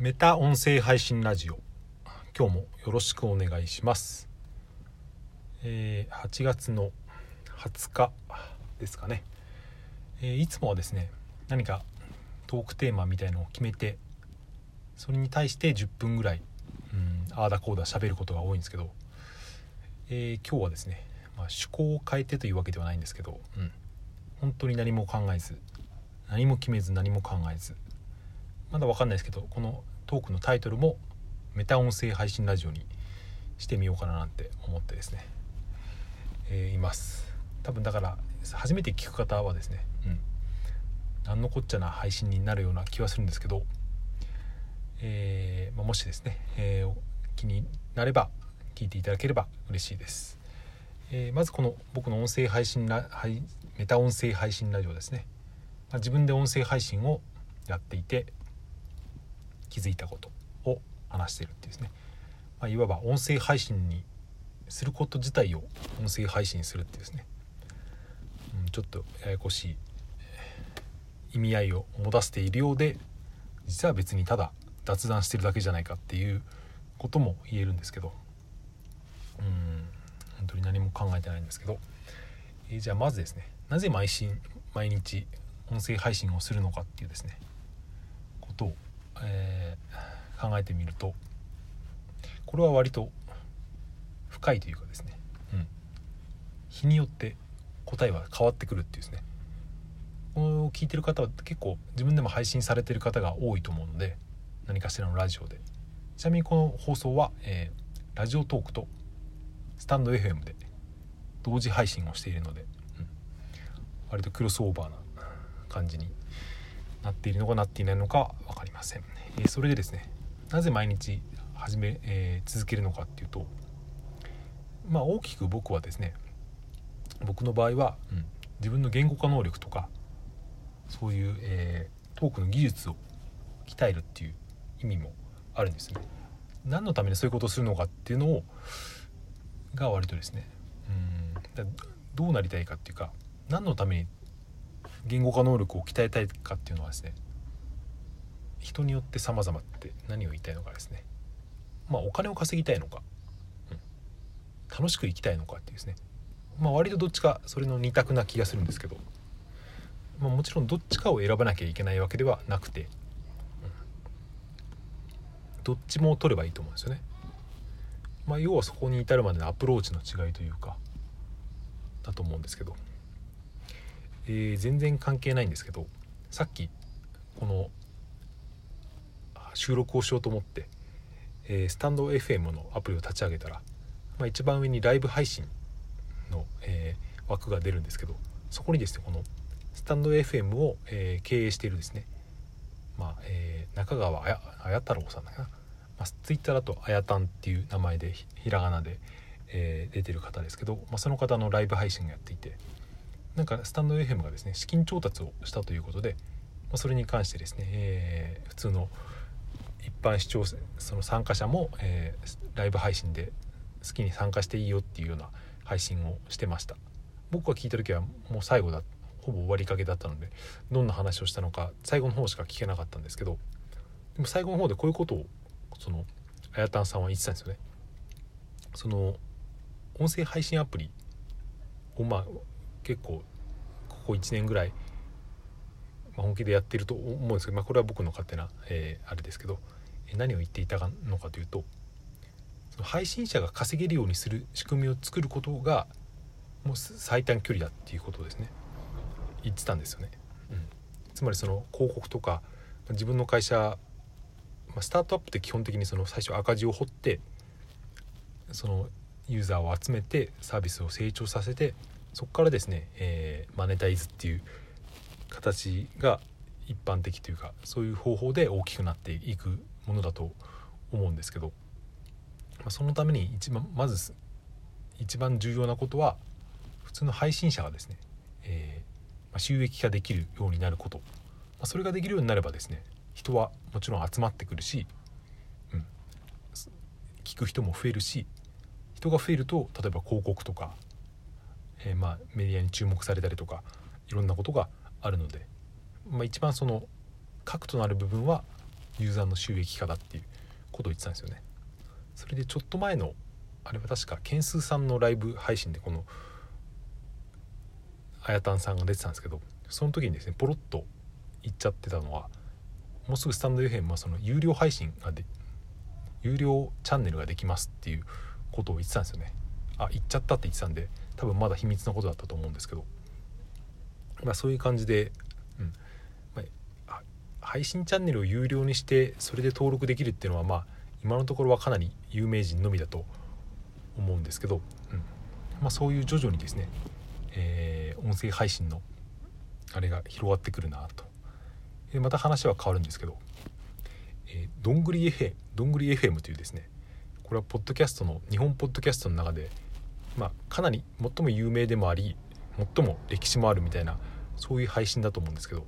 メタ音声配信ラジオ。今日もよろしくお願いします、えー8月の20日ですかね、えーいつもはですね何かトークテーマみたいのを決めてそれに対して10分ぐらいうんああだこうだ喋ることが多いんですけど、えー今日はですね、まあ、趣向を変えてというわけではないんですけど、うん、本当に何も考えず何も決めず何も考えずまだわかんないですけどこのトークのタイトルもメタ音声配信ラジオにしてみようかななんて思ってですね、えーいます。多分だから初めて聞く方はですね、うん、何のこっちゃな配信になるような気はするんですけど、えーまあもしですね、えー気になれば聞いていただければ嬉しいです、えーまずこの僕の音声配信ラメタ音声配信ラジオですね、まあ自分で音声配信をやっていて気づいたことを話してるっていうですね、まあ、いわば音声配信にすること自体を音声配信するっていうですね、うん、ちょっとややこしい意味合いを持たせているようで実は別にただ雑談してるだけじゃないかっていうことも言えるんですけど。うん本当に何も考えてないんですけど、えーじゃあまずですねなぜ毎週毎日音声配信をするのかっていうですね。ことを、え考えてみるとこれは割と深いというかですね、うん、日によって答えは変わってくるっていうですね。これを聞いてる方は結構自分でも配信されてる方が多いと思うので何かしらのラジオで。ちなみにこの放送は、えーラジオトークとスタンド FM で同時配信をしているので、うん。割とクロスオーバーな感じになっているのかなっていないのか分かりません、えーそれでですねなぜ毎日始め、えー続けるのかっていうとまあ大きく僕はですね僕の場合は、うん自分の言語化能力とかそういう、えートークの技術を鍛えるっていう意味もあるんですね。何のためにそういうことをするのかっていうのをが割とですねうんどうなりたいかっていうか何のために言語化能力を鍛えたいかっていうのはですね人によって様々って何を言いたいのかですね。まあお金を稼ぎたいのか、うん。楽しく生きたいのかっていうですね。まあ割とどっちかそれの二択な気がするんですけど、まあ、もちろんどっちかを選ばなきゃいけないわけではなくて、うん。どっちも取ればいいと思うんですよね。まあ、要はそこに至るまでのアプローチの違いというかだと思うんですけど、えー全然関係ないんですけどさっきこの収録をしようと思って、えースタンド FM のアプリを立ち上げたら、まあ、一番上にライブ配信の、えー枠が出るんですけどそこにですねこのスタンド FM を、えー経営しているですね、まあえー中川綾太郎さんだかな、まあ、ツイッターだとあやたんっていう名前でひひらがなで、えー出てる方ですけど、まあ、その方のライブ配信がやっていてなんかスタンド FM がですね資金調達をしたということで、まあ、それに関してですね、えー普通の一般視聴者その参加者も、えーライブ配信で好きに参加していいよっていうような配信をしてました。僕が聞いた時はもう最後だほぼ終わりかけだったのでどんな話をしたのか最後の方しか聞けなかったんですけどでも最後の方でこういうことをそのあやたんさんは言ってたんですよね。その音声配信アプリをまあ結構ここ1年ぐらい、本気でやってると思うんですけど、まあ、これは僕の勝手な、えーあれですけどえ何を言っていたのかというとその配信者が稼げるようにする仕組みを作ることがもう最短距離だっていうことをですね言ってたんですよね。うん、つまりその広告とか自分の会社、まあ、スタートアップって基本的にその最初赤字を掘ってそのユーザーを集めてサービスを成長させてそこからですね、えーマネタイズっていう形が一般的というかそういう方法で大きくなっていくものだと思うんですけど、まあ、そのために一番まず一番重要なことは普通の配信者がですね、えーま収益化できるようになること、まあ、それができるようになればですね人はもちろん集まってくるし、うん、聞く人も増えるし人が増えると例えば広告とか、えーまメディアに注目されたりとかいろんなことがあるので、まあ、一番その核となる部分はユーザーの収益化だっていうことを言ってたんですよね。それでちょっと前のあれは確かケンスーさんのライブ配信でこのあやたんさんが出てたんですけどその時にですねポロッと言っちゃってたのはもうすぐスタンド FM はその有料配信がで有料チャンネルができますっていうことを言ってたんですよね。あ言っちゃったって言ってたんで多分まだ秘密なことだったと思うんですけどまあそういう感じで、うんまあ、配信チャンネルを有料にしてそれで登録できるっていうのはまあ今のところはかなり有名人のみだと思うんですけど、うんまあ、そういう徐々にですね、えー、音声配信のあれが広がってくるなと。でまた話は変わるんですけど、えー、どんぐり FM どんぐり FM というですねこれはポッドキャストの日本ポッドキャストの中で、まあ、かなり最も有名でもあり最も歴史もあるみたいなそういう配信だと思うんですけど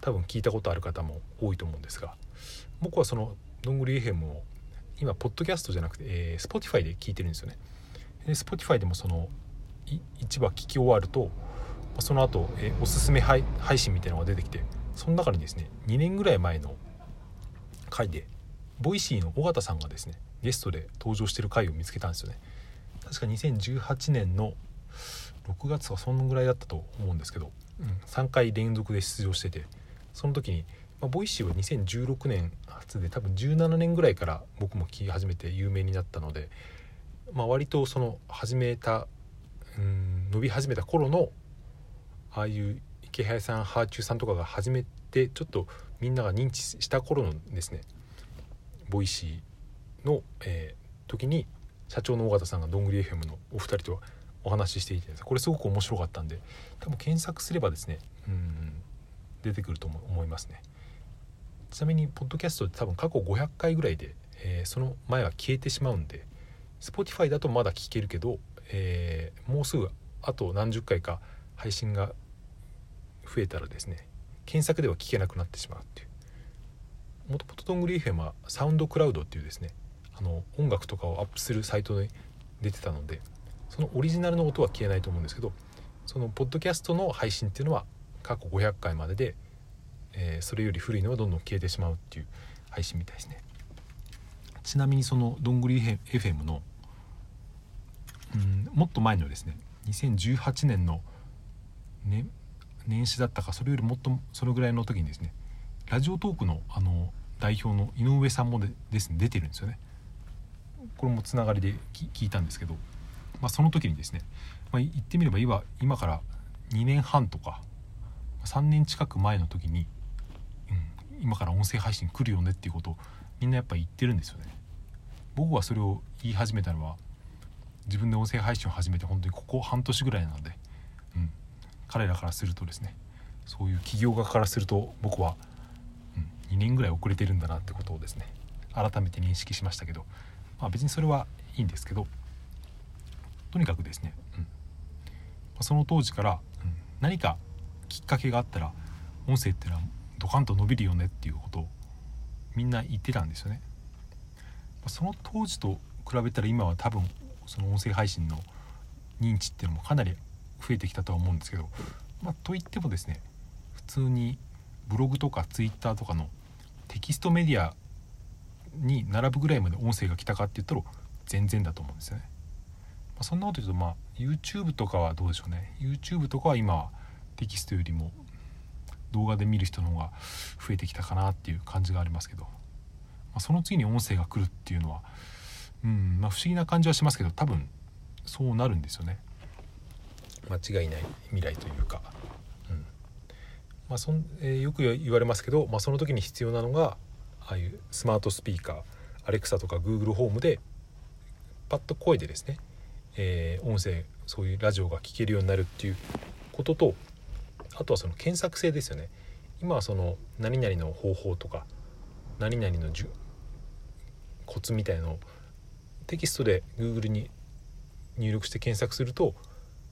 多分聞いたことある方も多いと思うんですが僕はそのどんぐり FM を今ポッドキャストじゃなくて、えー、Spotify で聞いてるんですよね。で Spotify でもその1話聞き終わるとその後、えー、おすすめ配信みたいなのが出てきてその中にですね2年ぐらい前の回で Voicy の緒方さんがですねゲストで登場してる回を見つけたんですよね。確か2018年の6月はそのぐらいだったと思うんですけど、うん、3回連続で出場しててその時に、まあ、 Voicy は2016年初で多分17年ぐらいから僕も聞き始めて有名になったので、まあ、割とその始めたうん伸び始めた頃のああいうイケハヤさんはあちゅうさんとかが始めてちょっとみんなが認知した頃のですね Voicy の、えー、時に社長の緒方さんがどんぐり FM のお二人とはお話ししていてこれすごく面白かったんで多分検索すればですねうん出てくると思いますね。ちなみにポッドキャストって多分過去500回ぐらいで、えー、その前は消えてしまうんで Spotify だとまだ聞けるけど、えー、もうすぐあと何十回か配信が増えたらですね検索では聞けなくなってしまうっていう。もともとどんぐり FM はサウンドクラウドっていうですねあの音楽とかをアップするサイトに出てたのでそのオリジナルの音は消えないと思うんですけどそのポッドキャストの配信っていうのは過去500回までで、えー、それより古いのはどんどん消えてしまうっていう配信みたいですね。ちなみにそのどんぐり FM のうんもっと前のですね2018年の、ね、年始だったかそれよりもっとそのぐらいの時にですねラジオトークのあの代表の井上さんもでですね出てるんですよね。これもつながりで聞いたんですけど、まあ、その時にですね、まあ、言ってみれば今今から2年半とか3年近く前の時に、うん、今から音声配信来るよねっていうことをみんなやっぱ言ってるんですよね。僕はそれを言い始めたのは自分で音声配信を始めて本当にここ半年ぐらいなので、うん、彼らからするとですねそういう企業側からすると僕は、うん、2年ぐらい遅れてるんだなってことをですね改めて認識しましたけど、まあ、別にそれはいいんですけどとにかくですね、うん、その当時から、うん、何かきっかけがあったら音声ってのはドカンと伸びるよねっていうことをみんな言ってたんですよね。その当時と比べたら今は多分その音声配信の認知っていうのもかなり増えてきたとは思うんですけど、まあ、といってもですね普通にブログとかツイッターとかのテキストメディアに並ぶぐらいまで音声が来たかって言ったら全然だと思うんですよね。まあ、そんなこと言うとまあ YouTube とかはどうでしょうね。YouTube とかは今テキストよりも動画で見る人の方が増えてきたかなっていう感じがありますけど、まあ、その次に音声が来るっていうのはうんまあ不思議な感じはしますけど多分そうなるんですよね。間違いない未来というか、うん。まあそんえー、よく言われますけど、まあ、その時に必要なのがああいうスマートスピーカーアレクサとか Google ホームでパッと声でですね、えー、音声そういうラジオが聴けるようになるっていうこととあとはその検索性ですよね。今はその何々の方法とか何々のコツみたいのをテキストで Google に入力して検索すると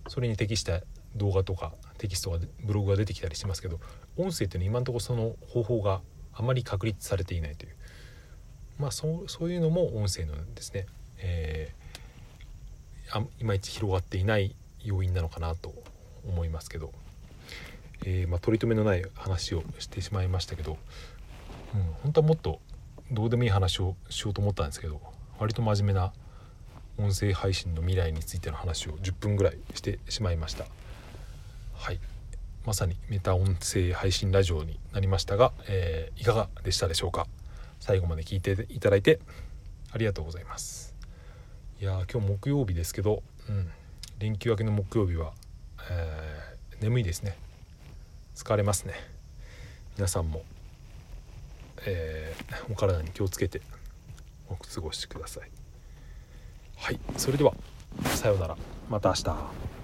それに適した動画とかテキストがブログが出てきたりしますけど音声っていうのは今のところその方法があまり確立されていないという。まあそうそういうのも音声のですね、えー、いまいち広がっていない要因なのかなと思いますけど、えー、まあ、取り留めのない話をしてしまいましたけど、うん、本当はもっとどうでもいい話をしようと思ったんですけど割と真面目な音声配信の未来についての話を10分ぐらいしてしまいました。はい。まさにメタ音声配信ラジオになりましたが、えー、いかがでしたでしょうか？最後まで聞いていただいてありがとうございます。いや今日木曜日ですけど、うん、連休明けの木曜日は、えー、眠いですね。疲れますね。皆さんも、えー、お体に気をつけてお過ごしください。はい。それではさようなら。また明日。